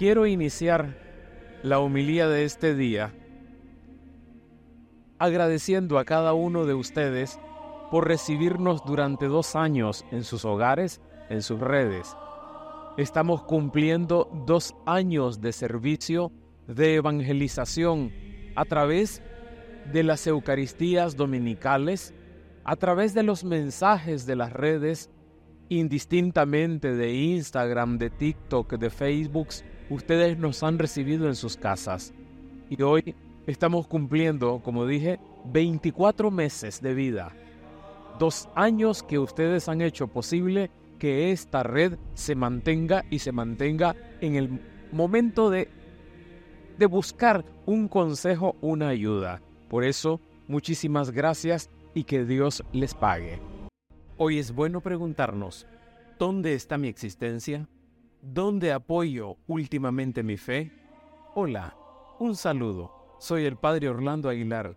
quiero iniciar la homilía de este día agradeciendo a cada uno de ustedes por recibirnos durante dos años en sus hogares, en sus redes. Estamos cumpliendo dos años de servicio de evangelización a través de las Eucaristías dominicales, a través de los mensajes de las redes, indistintamente de Instagram, de TikTok, de Facebook, ustedes nos han recibido en sus casas. Y hoy estamos cumpliendo, como dije, 24 meses de vida. Dos años que ustedes han hecho posible que esta red se mantenga y se mantenga en el momento de, de buscar un consejo, una ayuda. Por eso, muchísimas gracias y que Dios les pague. Hoy es bueno preguntarnos, ¿dónde está mi existencia? ¿Dónde apoyo últimamente mi fe? Hola, un saludo. Soy el Padre Orlando Aguilar.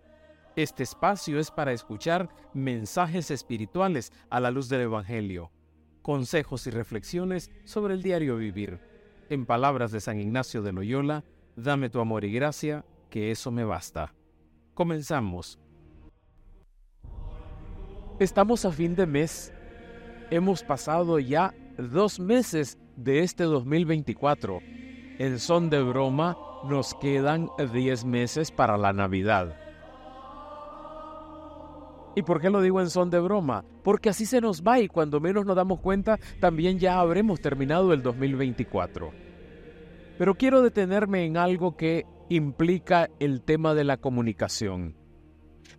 Este espacio es para escuchar mensajes espirituales a la luz del Evangelio, consejos y reflexiones sobre el diario vivir. En palabras de San Ignacio de Loyola, dame tu amor y gracia, que eso me basta. Comenzamos. Estamos a fin de mes. Hemos pasado ya dos meses de este 2024. En son de broma, nos quedan 10 meses para la Navidad. ¿Y por qué lo digo en son de broma? Porque así se nos va y cuando menos nos damos cuenta también ya habremos terminado el 2024. Pero quiero detenerme en algo que implica el tema de la comunicación.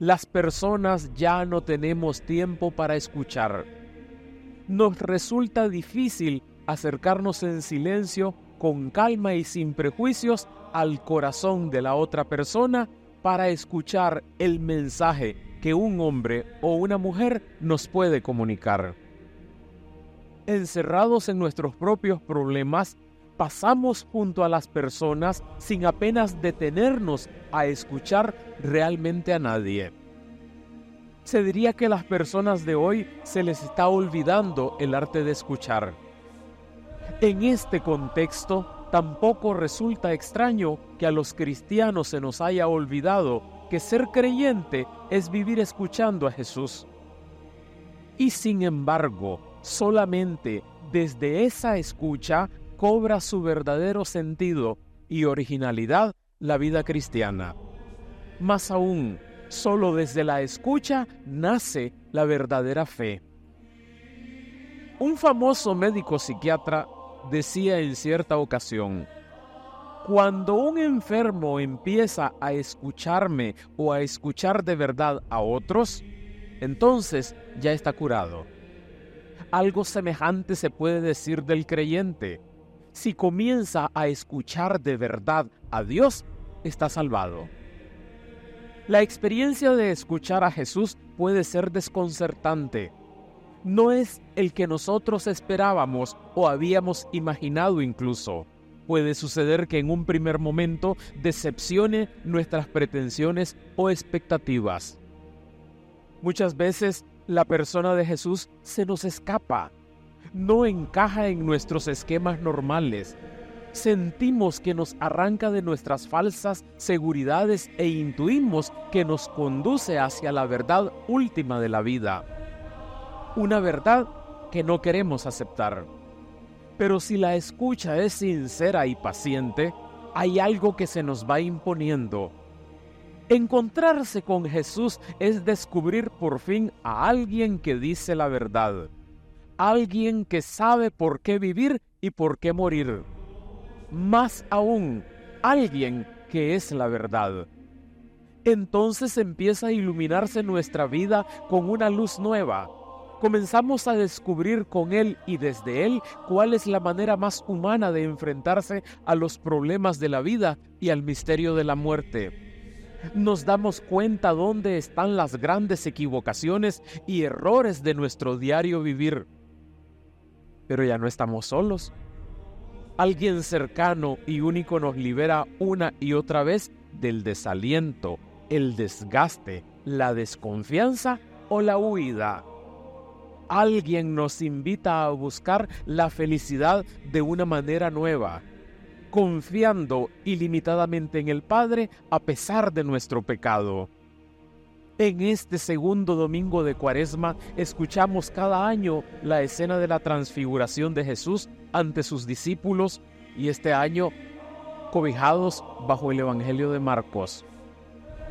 Las personas ya no tenemos tiempo para escuchar. Nos resulta difícil acercarnos en silencio, con calma y sin prejuicios al corazón de la otra persona para escuchar el mensaje que un hombre o una mujer nos puede comunicar. Encerrados en nuestros propios problemas, pasamos junto a las personas sin apenas detenernos a escuchar realmente a nadie. Se diría que a las personas de hoy se les está olvidando el arte de escuchar. En este contexto, tampoco resulta extraño que a los cristianos se nos haya olvidado que ser creyente es vivir escuchando a Jesús. Y sin embargo, solamente desde esa escucha cobra su verdadero sentido y originalidad la vida cristiana. Más aún, solo desde la escucha nace la verdadera fe. Un famoso médico psiquiatra decía en cierta ocasión, cuando un enfermo empieza a escucharme o a escuchar de verdad a otros, entonces ya está curado. Algo semejante se puede decir del creyente. Si comienza a escuchar de verdad a Dios, está salvado. La experiencia de escuchar a Jesús puede ser desconcertante no es el que nosotros esperábamos o habíamos imaginado incluso. Puede suceder que en un primer momento decepcione nuestras pretensiones o expectativas. Muchas veces la persona de Jesús se nos escapa, no encaja en nuestros esquemas normales. Sentimos que nos arranca de nuestras falsas seguridades e intuimos que nos conduce hacia la verdad última de la vida una verdad que no queremos aceptar. Pero si la escucha es sincera y paciente, hay algo que se nos va imponiendo. Encontrarse con Jesús es descubrir por fin a alguien que dice la verdad, alguien que sabe por qué vivir y por qué morir. Más aún, alguien que es la verdad. Entonces empieza a iluminarse nuestra vida con una luz nueva, comenzamos a descubrir con Él y desde Él cuál es la manera más humana de enfrentarse a los problemas de la vida y al misterio de la muerte. Nos damos cuenta dónde están las grandes equivocaciones y errores de nuestro diario vivir. Pero ya no estamos solos. Alguien cercano y único nos libera una y otra vez del desaliento, el desgaste, la desconfianza o la huida alguien nos invita a buscar la felicidad de una manera nueva, confiando ilimitadamente en el Padre a pesar de nuestro pecado. En este segundo domingo de Cuaresma escuchamos cada año la escena de la transfiguración de Jesús ante sus discípulos y este año cobijados bajo el Evangelio de Marcos.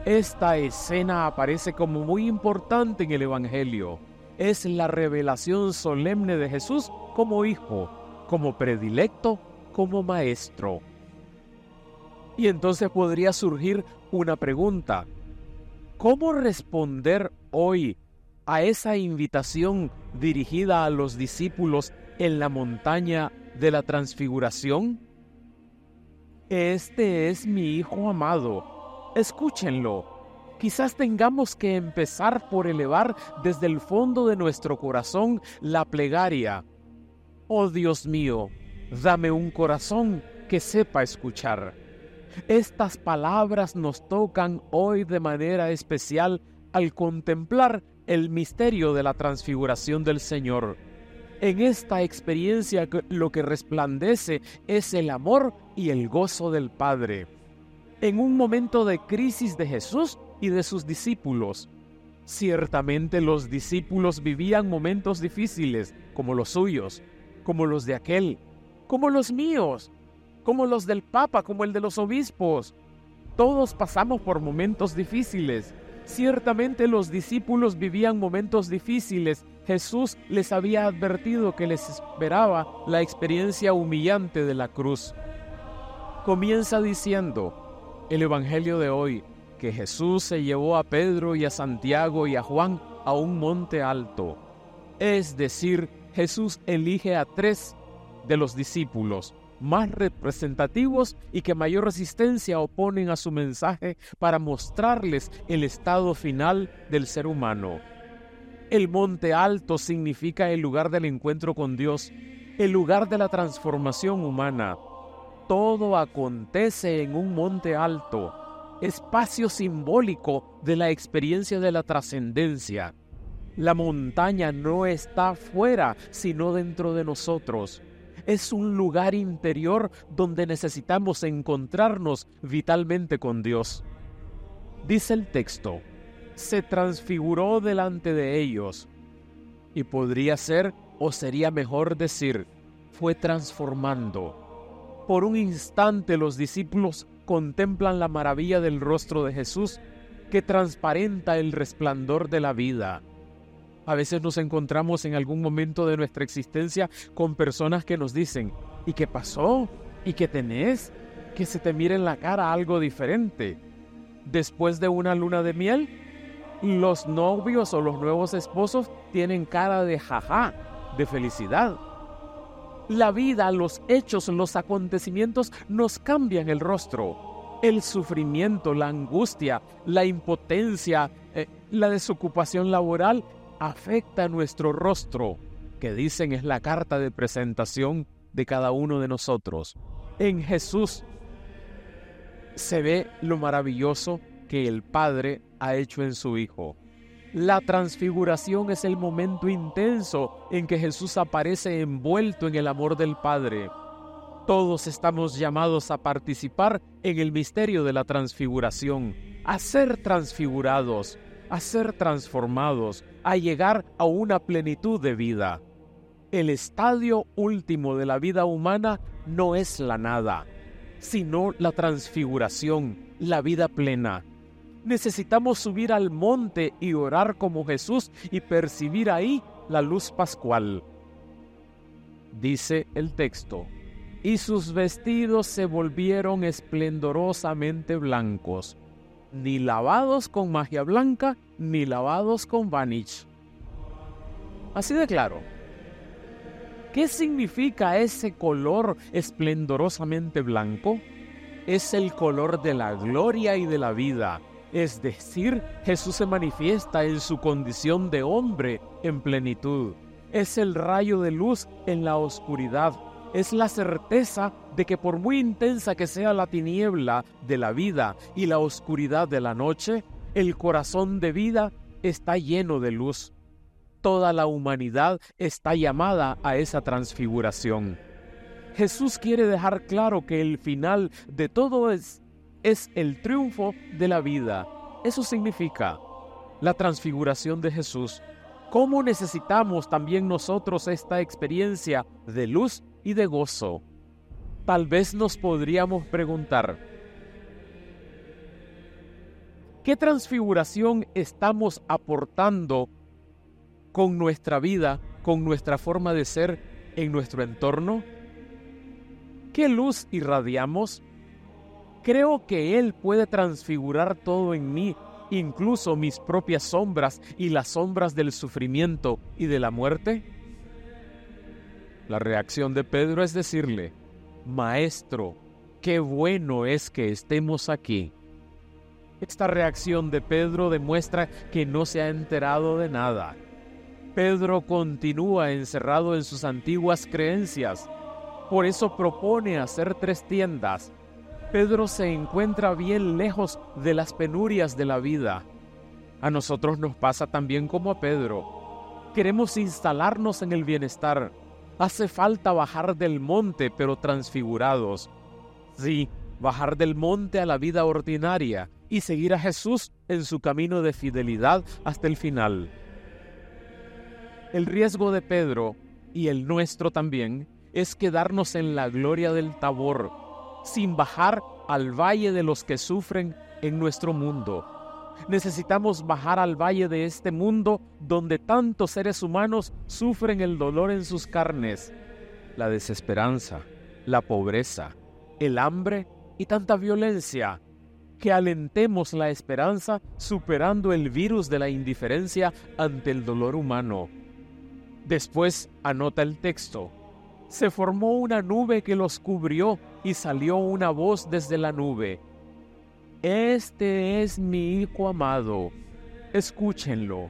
Esta escena aparece como muy importante en el Evangelio. Es la revelación solemne de Jesús como hijo, como predilecto, como maestro. Y entonces podría surgir una pregunta. ¿Cómo responder hoy a esa invitación dirigida a los discípulos en la montaña de la transfiguración? Este es mi Hijo amado. Escúchenlo. Quizás tengamos que empezar por elevar desde el fondo de nuestro corazón la plegaria. Oh Dios mío, dame un corazón que sepa escuchar. Estas palabras nos tocan hoy de manera especial al contemplar el misterio de la transfiguración del Señor. En esta experiencia lo que resplandece es el amor y el gozo del Padre. En un momento de crisis de Jesús y de sus discípulos. Ciertamente los discípulos vivían momentos difíciles, como los suyos, como los de aquel, como los míos, como los del Papa, como el de los obispos. Todos pasamos por momentos difíciles. Ciertamente los discípulos vivían momentos difíciles. Jesús les había advertido que les esperaba la experiencia humillante de la cruz. Comienza diciendo el Evangelio de hoy que Jesús se llevó a Pedro y a Santiago y a Juan a un monte alto. Es decir, Jesús elige a tres de los discípulos más representativos y que mayor resistencia oponen a su mensaje para mostrarles el estado final del ser humano. El monte alto significa el lugar del encuentro con Dios, el lugar de la transformación humana. Todo acontece en un monte alto, espacio simbólico de la experiencia de la trascendencia. La montaña no está fuera, sino dentro de nosotros es un lugar interior donde necesitamos encontrarnos vitalmente con Dios. Dice el texto, se transfiguró delante de ellos. Y podría ser, o sería mejor decir, fue transformando. Por un instante los discípulos contemplan la maravilla del rostro de Jesús que transparenta el resplandor de la vida a veces nos encontramos en algún momento de nuestra existencia con personas que nos dicen, ¿y qué pasó? ¿Y qué tenés? Que se te mire en la cara algo diferente. Después de una luna de miel, los novios o los nuevos esposos tienen cara de jaja, de felicidad. La vida, los hechos, los acontecimientos nos cambian el rostro. El sufrimiento, la angustia, la impotencia, eh, la desocupación laboral afecta nuestro rostro, que dicen es la carta de presentación de cada uno de nosotros. En Jesús se ve lo maravilloso que el Padre ha hecho en su Hijo. La transfiguración es el momento intenso en que Jesús aparece envuelto en el amor del Padre. Todos estamos llamados a participar en el misterio de la transfiguración, a ser transfigurados, a ser transformados, a llegar a una plenitud de vida. El estadio último de la vida humana no es la nada, sino la transfiguración, la vida plena. Necesitamos subir al monte y orar como Jesús y percibir ahí la luz pascual. Dice el texto, y sus vestidos se volvieron esplendorosamente blancos, ni lavados con magia blanca, ni lavados con vanish. Así de claro. ¿Qué significa ese color esplendorosamente blanco? Es el color de la gloria y de la vida. Es decir, Jesús se manifiesta en su condición de hombre en plenitud. Es el rayo de luz en la oscuridad es la certeza de que por muy intensa que sea la tiniebla de la vida y la oscuridad de la noche, el corazón de vida está lleno de luz. Toda la humanidad está llamada a esa transfiguración. Jesús quiere dejar claro que el final de todo es, es el triunfo de la vida. Eso significa la transfiguración de Jesús. ¿Cómo necesitamos también nosotros esta experiencia de luz y de gozo? Tal vez nos podríamos preguntar, ¿qué transfiguración estamos aportando con nuestra vida, con nuestra forma de ser en nuestro entorno? ¿Qué luz irradiamos? Creo que Él puede transfigurar todo en mí, incluso mis propias sombras y las sombras del sufrimiento y de la muerte. La reacción de Pedro es decirle, Maestro, qué bueno es que estemos aquí. Esta reacción de Pedro demuestra que no se ha enterado de nada. Pedro continúa encerrado en sus antiguas creencias por eso propone hacer tres tiendas. Pedro se encuentra bien lejos de las penurias de la vida. A nosotros nos pasa también como a Pedro. Queremos instalarnos en el bienestar. Hace falta bajar del monte, pero transfigurados. Sí, bajar del monte a la vida ordinaria y seguir a Jesús en su camino de fidelidad hasta el final. El riesgo de Pedro, y el nuestro también, es quedarnos en la gloria del Tabor, sin bajar al valle de los que sufren en nuestro mundo. Necesitamos bajar al valle de este mundo donde tantos seres humanos sufren el dolor en sus carnes, la desesperanza, la pobreza, el hambre y tanta violencia, que alentemos la esperanza superando el virus de la indiferencia ante el dolor humano. Después anota el texto, se formó una nube que los cubrió y salió una voz desde la nube. Este es mi Hijo amado. Escúchenlo.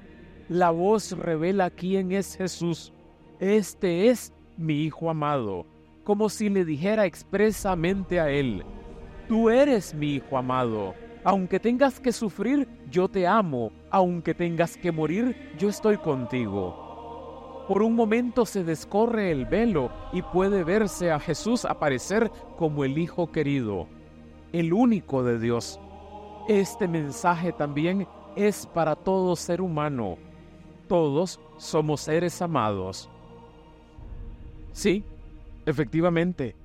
La voz revela quién es Jesús. Este es mi Hijo amado, como si le dijera expresamente a él, Tú eres mi Hijo amado. Aunque tengas que sufrir, yo te amo. Aunque tengas que morir, yo estoy contigo. Por un momento se descorre el velo y puede verse a Jesús aparecer como el Hijo querido, el único de Dios. Este mensaje también es para todo ser humano. Todos somos seres amados. Sí, efectivamente.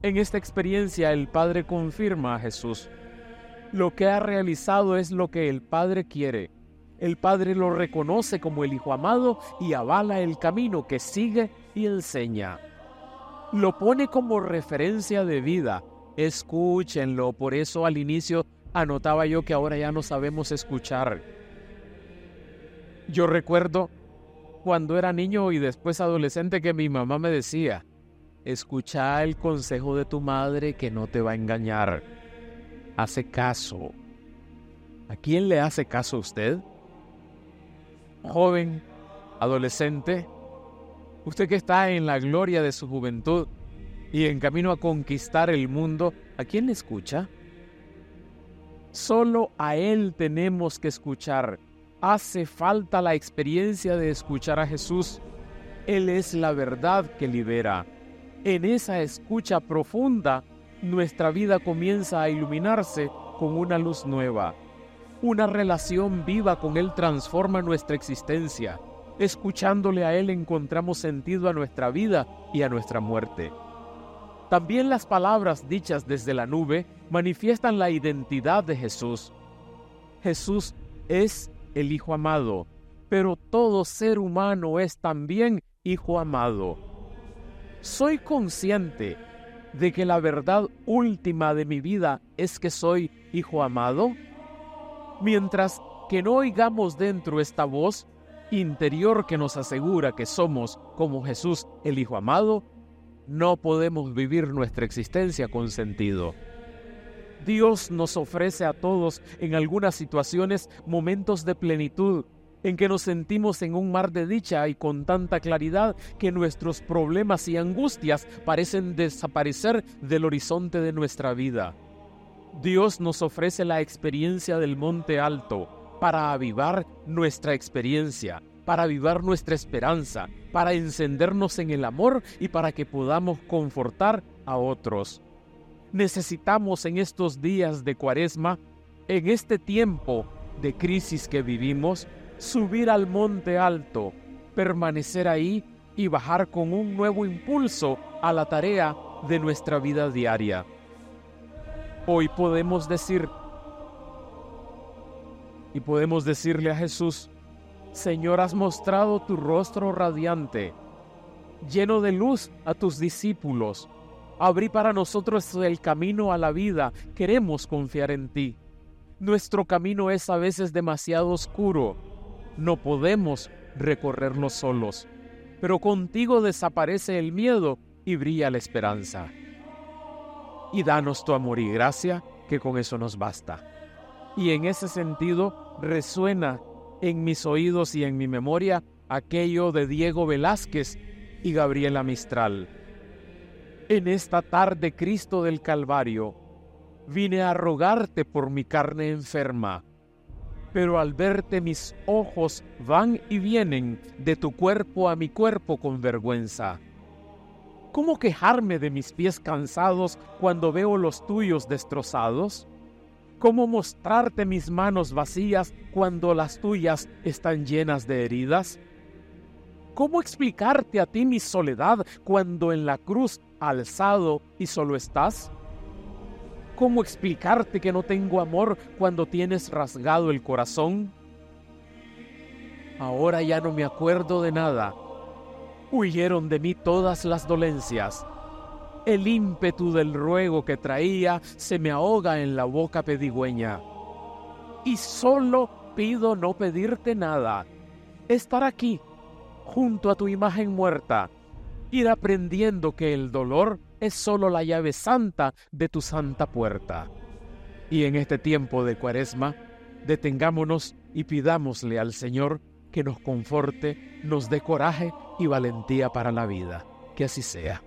En esta experiencia el Padre confirma a Jesús. Lo que ha realizado es lo que el Padre quiere el Padre lo reconoce como el Hijo amado y avala el camino que sigue y enseña. Lo pone como referencia de vida. Escúchenlo, por eso al inicio anotaba yo que ahora ya no sabemos escuchar. Yo recuerdo cuando era niño y después adolescente que mi mamá me decía, escucha el consejo de tu madre que no te va a engañar. Hace caso. ¿A quién le hace caso usted? Joven, adolescente, usted que está en la gloria de su juventud y en camino a conquistar el mundo, ¿a quién le escucha? Solo a Él tenemos que escuchar. Hace falta la experiencia de escuchar a Jesús. Él es la verdad que libera. En esa escucha profunda, nuestra vida comienza a iluminarse con una luz nueva. Una relación viva con Él transforma nuestra existencia. Escuchándole a Él encontramos sentido a nuestra vida y a nuestra muerte. También las palabras dichas desde la nube manifiestan la identidad de Jesús. Jesús es el Hijo amado, pero todo ser humano es también Hijo amado. Soy consciente de que la verdad última de mi vida es que soy Hijo amado. Mientras que no oigamos dentro esta voz interior que nos asegura que somos como Jesús el Hijo amado, no podemos vivir nuestra existencia con sentido. Dios nos ofrece a todos en algunas situaciones momentos de plenitud en que nos sentimos en un mar de dicha y con tanta claridad que nuestros problemas y angustias parecen desaparecer del horizonte de nuestra vida. Dios nos ofrece la experiencia del monte alto para avivar nuestra experiencia, para avivar nuestra esperanza, para encendernos en el amor y para que podamos confortar a otros. Necesitamos en estos días de cuaresma, en este tiempo de crisis que vivimos, subir al monte alto, permanecer ahí y bajar con un nuevo impulso a la tarea de nuestra vida diaria. Hoy podemos decir, y podemos decirle a Jesús, Señor, has mostrado tu rostro radiante, lleno de luz a tus discípulos. Abrí para nosotros el camino a la vida. Queremos confiar en ti. Nuestro camino es a veces demasiado oscuro. No podemos recorrerlo solos. Pero contigo desaparece el miedo y brilla la esperanza. Y danos tu amor y gracia, que con eso nos basta. Y en ese sentido resuena en mis oídos y en mi memoria aquello de Diego Velázquez y Gabriela Mistral. En esta tarde, Cristo del Calvario, vine a rogarte por mi carne enferma, pero al verte mis ojos van y vienen de tu cuerpo a mi cuerpo con vergüenza. ¿Cómo quejarme de mis pies cansados cuando veo los tuyos destrozados? ¿Cómo mostrarte mis manos vacías cuando las tuyas están llenas de heridas? ¿Cómo explicarte a ti mi soledad cuando en la cruz alzado y solo estás? ¿Cómo explicarte que no tengo amor cuando tienes rasgado el corazón? Ahora ya no me acuerdo de nada. Huyeron de mí todas las dolencias el ímpetu del ruego que traía se me ahoga en la boca pedigüeña. Y solo pido no pedirte nada, estar aquí, junto a tu imagen muerta, ir aprendiendo que el dolor es solo la llave santa de tu santa puerta. Y en este tiempo de cuaresma, detengámonos y pidámosle al Señor que nos conforte, nos dé coraje y valentía para la vida. Que así sea.